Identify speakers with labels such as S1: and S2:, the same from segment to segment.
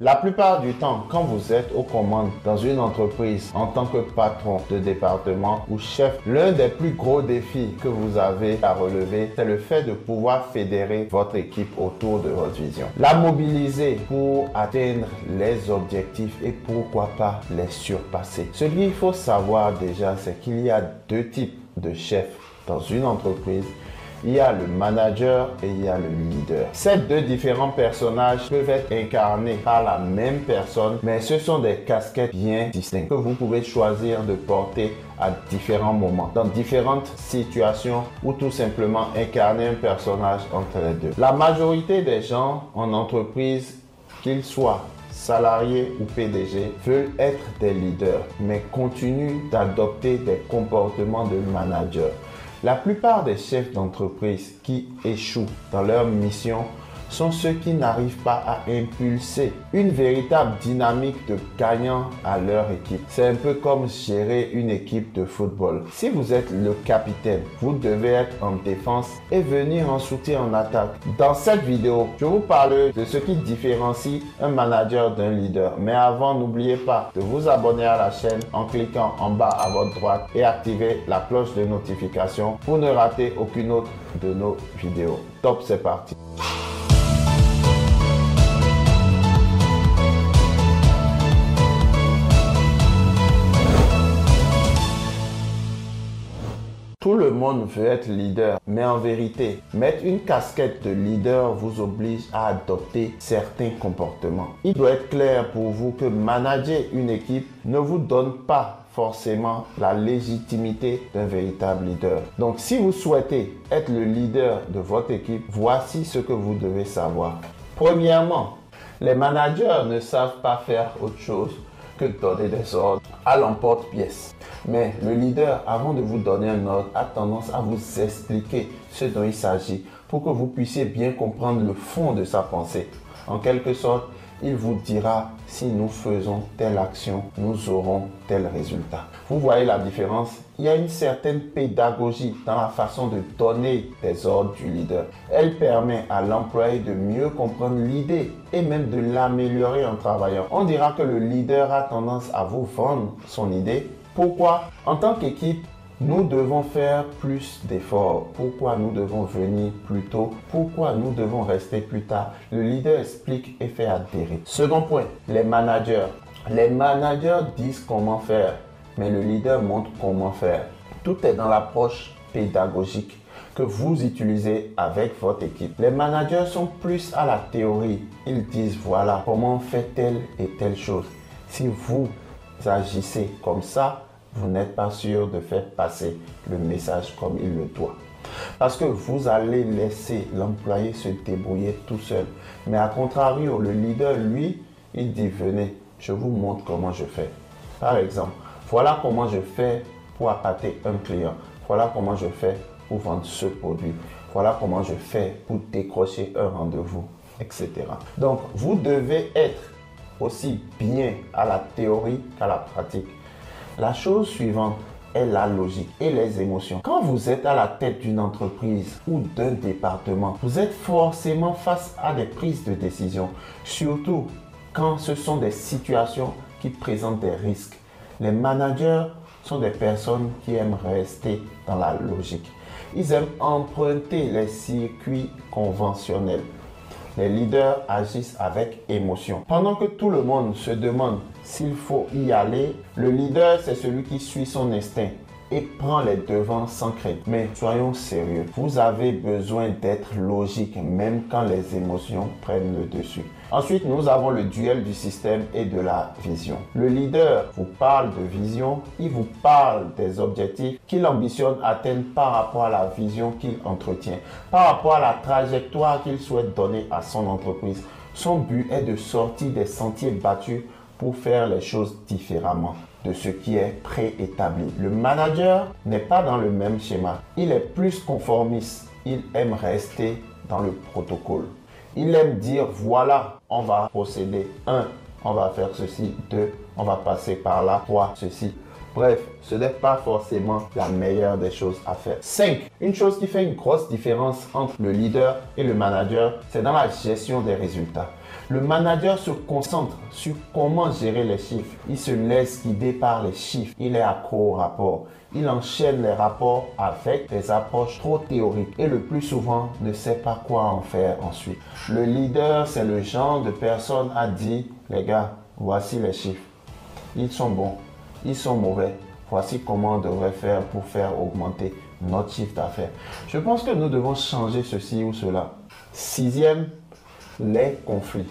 S1: La plupart du temps, quand vous êtes aux commandes dans une entreprise en tant que patron de département ou chef, l'un des plus gros défis que vous avez à relever, c'est le fait de pouvoir fédérer votre équipe autour de votre vision. La mobiliser pour atteindre les objectifs et pourquoi pas les surpasser. Ce qu'il faut savoir déjà, c'est qu'il y a deux types de chefs dans une entreprise il y a le manager et il y a le leader. Ces deux différents personnages peuvent être incarnés par la même personne, mais ce sont des casquettes bien distinctes que vous pouvez choisir de porter à différents moments, dans différentes situations ou tout simplement incarner un personnage entre les deux. La majorité des gens en entreprise, qu'ils soient salariés ou PDG, veulent être des leaders, mais continuent d'adopter des comportements de manager. La plupart des chefs d'entreprise qui échouent dans leur mission sont ceux qui n'arrivent pas à impulser une véritable dynamique de gagnant à leur équipe. C'est un peu comme gérer une équipe de football. Si vous êtes le capitaine, vous devez être en défense et venir en soutien en attaque. Dans cette vidéo, je vous parle de ce qui différencie un manager d'un leader. Mais avant, n'oubliez pas de vous abonner à la chaîne en cliquant en bas à votre droite et activer la cloche de notification pour ne rater aucune autre de nos vidéos. Top, c'est parti. Tout le monde veut être leader, mais en vérité, mettre une casquette de leader vous oblige à adopter certains comportements. Il doit être clair pour vous que manager une équipe ne vous donne pas forcément la légitimité d'un véritable leader. Donc si vous souhaitez être le leader de votre équipe, voici ce que vous devez savoir. Premièrement, les managers ne savent pas faire autre chose que donner des ordres à l'emporte-pièce. Mais le leader, avant de vous donner un ordre, a tendance à vous expliquer ce dont il s'agit pour que vous puissiez bien comprendre le fond de sa pensée. En quelque sorte, il vous dira si nous faisons telle action, nous aurons tel résultat. Vous voyez la différence Il y a une certaine pédagogie dans la façon de donner des ordres du leader. Elle permet à l'employé de mieux comprendre l'idée et même de l'améliorer en travaillant. On dira que le leader a tendance à vous vendre son idée. Pourquoi? En tant qu'équipe, nous devons faire plus d'efforts. Pourquoi nous devons venir plus tôt? Pourquoi nous devons rester plus tard? Le leader explique et fait adhérer. Second point, les managers. Les managers disent comment faire, mais le leader montre comment faire. Tout est dans l'approche pédagogique que vous utilisez avec votre équipe. Les managers sont plus à la théorie. Ils disent voilà comment on fait telle et telle chose. Si vous agissez comme ça, vous n'êtes pas sûr de faire passer le message comme il le doit. Parce que vous allez laisser l'employé se débrouiller tout seul. Mais à contrario, le leader, lui, il dit, venez, je vous montre comment je fais. Par exemple, voilà comment je fais pour appâter un client. Voilà comment je fais pour vendre ce produit. Voilà comment je fais pour décrocher un rendez-vous, etc. Donc, vous devez être aussi bien à la théorie qu'à la pratique. La chose suivante est la logique et les émotions. Quand vous êtes à la tête d'une entreprise ou d'un département, vous êtes forcément face à des prises de décision, surtout quand ce sont des situations qui présentent des risques. Les managers sont des personnes qui aiment rester dans la logique. Ils aiment emprunter les circuits conventionnels. Les leaders agissent avec émotion. Pendant que tout le monde se demande s'il faut y aller, le leader, c'est celui qui suit son instinct et prend les devants sans crainte. Mais soyons sérieux, vous avez besoin d'être logique même quand les émotions prennent le dessus. Ensuite, nous avons le duel du système et de la vision. Le leader vous parle de vision, il vous parle des objectifs qu'il ambitionne atteindre par rapport à la vision qu'il entretient, par rapport à la trajectoire qu'il souhaite donner à son entreprise. Son but est de sortir des sentiers battus pour faire les choses différemment de ce qui est préétabli. Le manager n'est pas dans le même schéma. Il est plus conformiste. Il aime rester dans le protocole. Il aime dire voilà, on va procéder. Un, on va faire ceci. Deux, on va passer par là. Trois, ceci. Bref, ce n'est pas forcément la meilleure des choses à faire. 5. Une chose qui fait une grosse différence entre le leader et le manager, c'est dans la gestion des résultats. Le manager se concentre sur comment gérer les chiffres. Il se laisse guider par les chiffres. Il est accro au rapport. Il enchaîne les rapports avec des approches trop théoriques et le plus souvent ne sait pas quoi en faire ensuite. Le leader, c'est le genre de personne à dire, les gars, voici les chiffres. Ils sont bons, ils sont mauvais. Voici comment on devrait faire pour faire augmenter notre chiffre d'affaires. Je pense que nous devons changer ceci ou cela. Sixième, les conflits.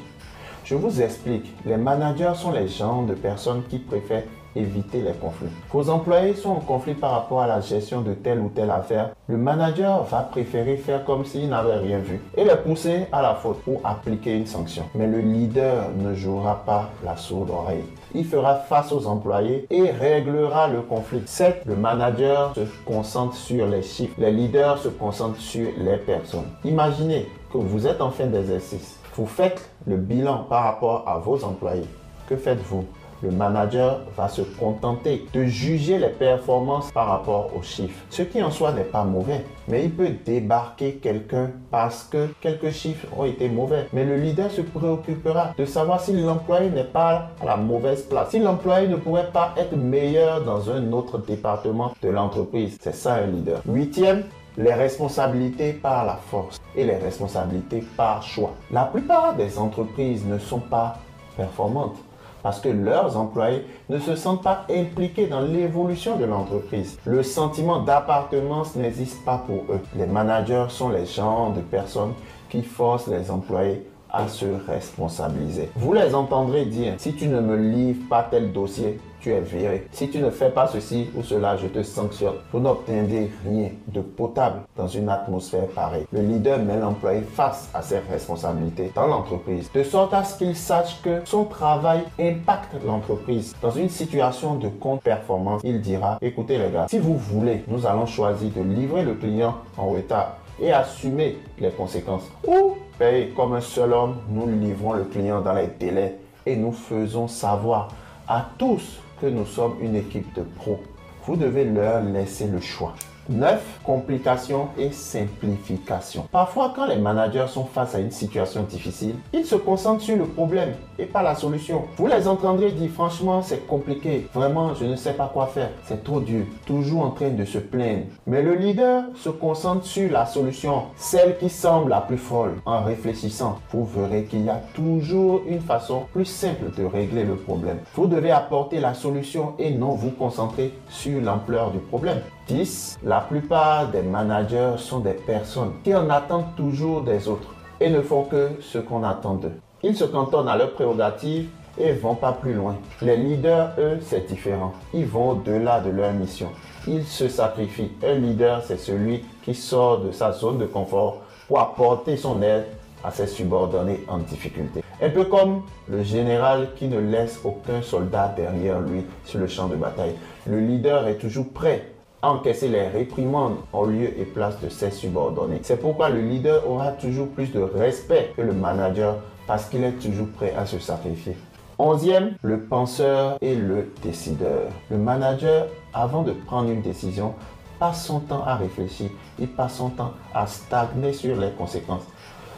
S1: Je vous explique, les managers sont les gens de personnes qui préfèrent éviter les conflits. Vos employés sont en conflit par rapport à la gestion de telle ou telle affaire. Le manager va préférer faire comme s'il n'avait rien vu et les pousser à la faute ou appliquer une sanction. Mais le leader ne jouera pas la sourde oreille. Il fera face aux employés et réglera le conflit. 7. Le manager se concentre sur les chiffres. Les leaders se concentrent sur les personnes. Imaginez que vous êtes en fin d'exercice. Vous faites le bilan par rapport à vos employés. Que faites-vous? Le manager va se contenter de juger les performances par rapport aux chiffres. Ce qui en soi n'est pas mauvais, mais il peut débarquer quelqu'un parce que quelques chiffres ont été mauvais. Mais le leader se préoccupera de savoir si l'employé n'est pas à la mauvaise place, si l'employé ne pourrait pas être meilleur dans un autre département de l'entreprise. C'est ça un leader. Huitième, les responsabilités par la force et les responsabilités par choix. La plupart des entreprises ne sont pas performantes parce que leurs employés ne se sentent pas impliqués dans l'évolution de l'entreprise. Le sentiment d'appartenance n'existe pas pour eux. Les managers sont les gens de personnes qui forcent les employés à se responsabiliser. Vous les entendrez dire, si tu ne me livres pas tel dossier, tu es viré. Si tu ne fais pas ceci ou cela, je te sanctionne. Vous n'obtiendrez rien de potable dans une atmosphère pareille. Le leader met l'employé face à ses responsabilités dans l'entreprise, de sorte à ce qu'il sache que son travail impacte l'entreprise. Dans une situation de compte performance, il dira, écoutez les gars, si vous voulez, nous allons choisir de livrer le client en retard et assumer les conséquences. Ou payer comme un seul homme, nous livrons le client dans les délais et nous faisons savoir à tous nous sommes une équipe de pros. Vous devez leur laisser le choix. 9. Complications et simplification. Parfois, quand les managers sont face à une situation difficile, ils se concentrent sur le problème et pas la solution. Vous les entendrez dire franchement, c'est compliqué. Vraiment, je ne sais pas quoi faire. C'est trop dur. Toujours en train de se plaindre. Mais le leader se concentre sur la solution, celle qui semble la plus folle. En réfléchissant, vous verrez qu'il y a toujours une façon plus simple de régler le problème. Vous devez apporter la solution et non vous concentrer sur l'ampleur du problème. 10. La plupart des managers sont des personnes qui en attendent toujours des autres et ne font que ce qu'on attend d'eux. Ils se cantonnent à leurs prérogatives et vont pas plus loin. Les leaders, eux, c'est différent. Ils vont au-delà de leur mission. Ils se sacrifient. Un leader, c'est celui qui sort de sa zone de confort pour apporter son aide à ses subordonnés en difficulté. Un peu comme le général qui ne laisse aucun soldat derrière lui sur le champ de bataille. Le leader est toujours prêt encaisser les réprimandes en lieu et place de ses subordonnés. C'est pourquoi le leader aura toujours plus de respect que le manager parce qu'il est toujours prêt à se sacrifier. Onzième, le penseur et le décideur. Le manager, avant de prendre une décision, passe son temps à réfléchir, il passe son temps à stagner sur les conséquences.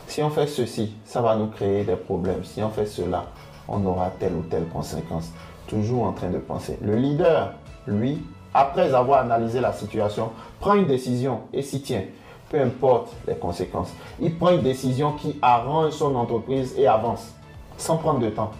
S1: Si on fait ceci, ça va nous créer des problèmes. Si on fait cela, on aura telle ou telle conséquence. Toujours en train de penser. Le leader, lui, après avoir analysé la situation, prend une décision et s'y tient, peu importe les conséquences. Il prend une décision qui arrange son entreprise et avance, sans prendre de temps.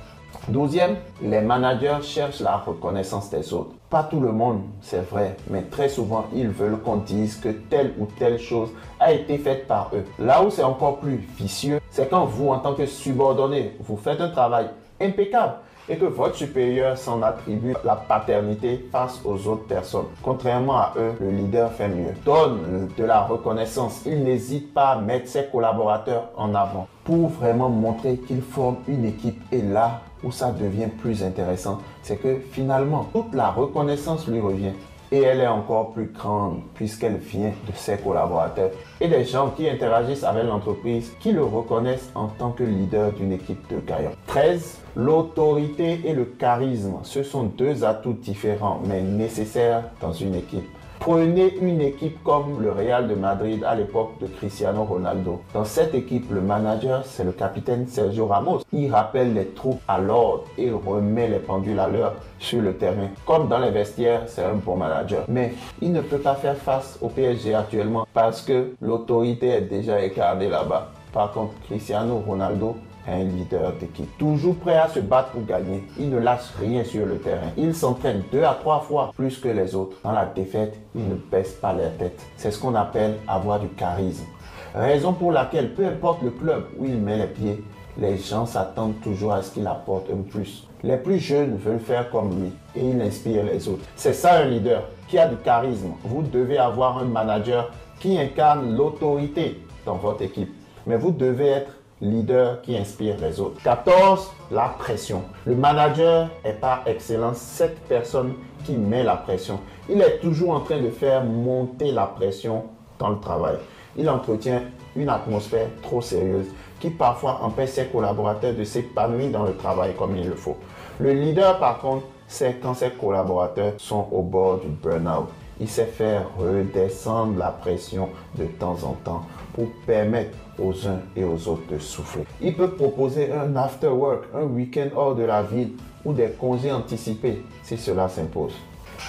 S1: Douzième, les managers cherchent la reconnaissance des autres. Pas tout le monde, c'est vrai, mais très souvent, ils veulent qu'on dise que telle ou telle chose a été faite par eux. Là où c'est encore plus vicieux, c'est quand vous, en tant que subordonné, vous faites un travail impeccable et que votre supérieur s'en attribue la paternité face aux autres personnes. Contrairement à eux, le leader fait mieux. Donne de la reconnaissance. Il n'hésite pas à mettre ses collaborateurs en avant pour vraiment montrer qu'il forme une équipe. Et là où ça devient plus intéressant, c'est que finalement, toute la reconnaissance lui revient et elle est encore plus grande puisqu'elle vient de ses collaborateurs et des gens qui interagissent avec l'entreprise qui le reconnaissent en tant que leader d'une équipe de gagnants. 13. L'autorité et le charisme, ce sont deux atouts différents mais nécessaires dans une équipe. Prenez une équipe comme le Real de Madrid à l'époque de Cristiano Ronaldo. Dans cette équipe, le manager, c'est le capitaine Sergio Ramos. Il rappelle les troupes à l'ordre et remet les pendules à l'heure sur le terrain. Comme dans les vestiaires, c'est un bon manager. Mais il ne peut pas faire face au PSG actuellement parce que l'autorité est déjà écartée là-bas. Par contre, Cristiano Ronaldo un leader d'équipe. Toujours prêt à se battre pour gagner. Il ne lâche rien sur le terrain. Il s'entraîne deux à trois fois plus que les autres. Dans la défaite, il ne baisse pas la tête. C'est ce qu'on appelle avoir du charisme. Raison pour laquelle, peu importe le club où il met les pieds, les gens s'attendent toujours à ce qu'il apporte un plus. Les plus jeunes veulent faire comme lui et il inspire les autres. C'est ça un leader qui a du charisme. Vous devez avoir un manager qui incarne l'autorité dans votre équipe. Mais vous devez être leader qui inspire les autres. 14. La pression. Le manager est par excellence cette personne qui met la pression. Il est toujours en train de faire monter la pression dans le travail. Il entretient une atmosphère trop sérieuse qui parfois empêche ses collaborateurs de s'épanouir dans le travail comme il le faut. Le leader, par contre, c'est quand ses collaborateurs sont au bord du burn-out. Il sait faire redescendre la pression de temps en temps pour permettre aux uns et aux autres de souffler. Il peut proposer un after work, un week-end hors de la ville ou des congés anticipés si cela s'impose.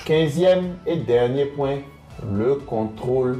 S1: Quinzième et dernier point, le contrôle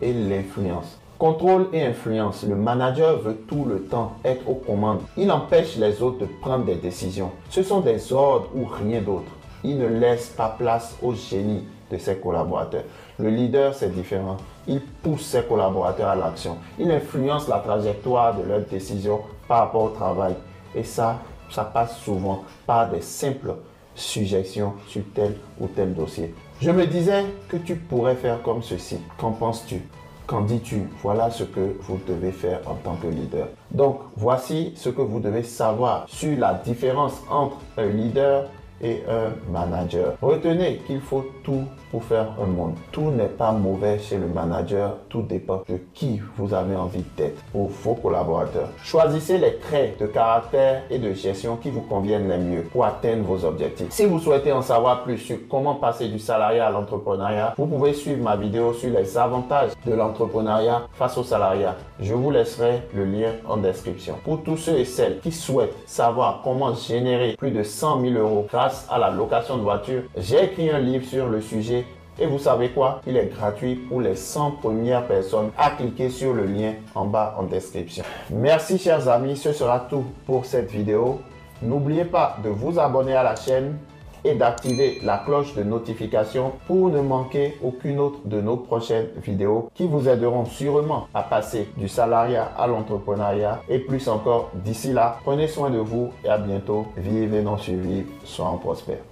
S1: et l'influence. Contrôle et influence. Le manager veut tout le temps être aux commandes. Il empêche les autres de prendre des décisions. Ce sont des ordres ou rien d'autre. Il ne laisse pas place au génie de ses collaborateurs. Le leader, c'est différent. Il pousse ses collaborateurs à l'action. Il influence la trajectoire de leurs décisions par rapport au travail. Et ça, ça passe souvent par des simples suggestions sur tel ou tel dossier. Je me disais que tu pourrais faire comme ceci. Qu'en penses-tu? Qu'en dis-tu? Voilà ce que vous devez faire en tant que leader. Donc, voici ce que vous devez savoir sur la différence entre un leader un manager. Retenez qu'il faut tout pour faire un monde. Tout n'est pas mauvais chez le manager, tout dépend de qui vous avez envie d'être pour vos collaborateurs. Choisissez les traits de caractère et de gestion qui vous conviennent les mieux pour atteindre vos objectifs. Si vous souhaitez en savoir plus sur comment passer du salariat à l'entrepreneuriat, vous pouvez suivre ma vidéo sur les avantages de l'entrepreneuriat face au salariat. Je vous laisserai le lien en description. Pour tous ceux et celles qui souhaitent savoir comment générer plus de 100 000 euros grâce à la location de voiture, j'ai écrit un livre sur le sujet et vous savez quoi? Il est gratuit pour les 100 premières personnes. À cliquer sur le lien en bas en description. Merci chers amis, ce sera tout pour cette vidéo. N'oubliez pas de vous abonner à la chaîne et d'activer la cloche de notification pour ne manquer aucune autre de nos prochaines vidéos qui vous aideront sûrement à passer du salariat à l'entrepreneuriat et plus encore. D'ici là, prenez soin de vous et à bientôt. Vivez non survivre, soyons prospères.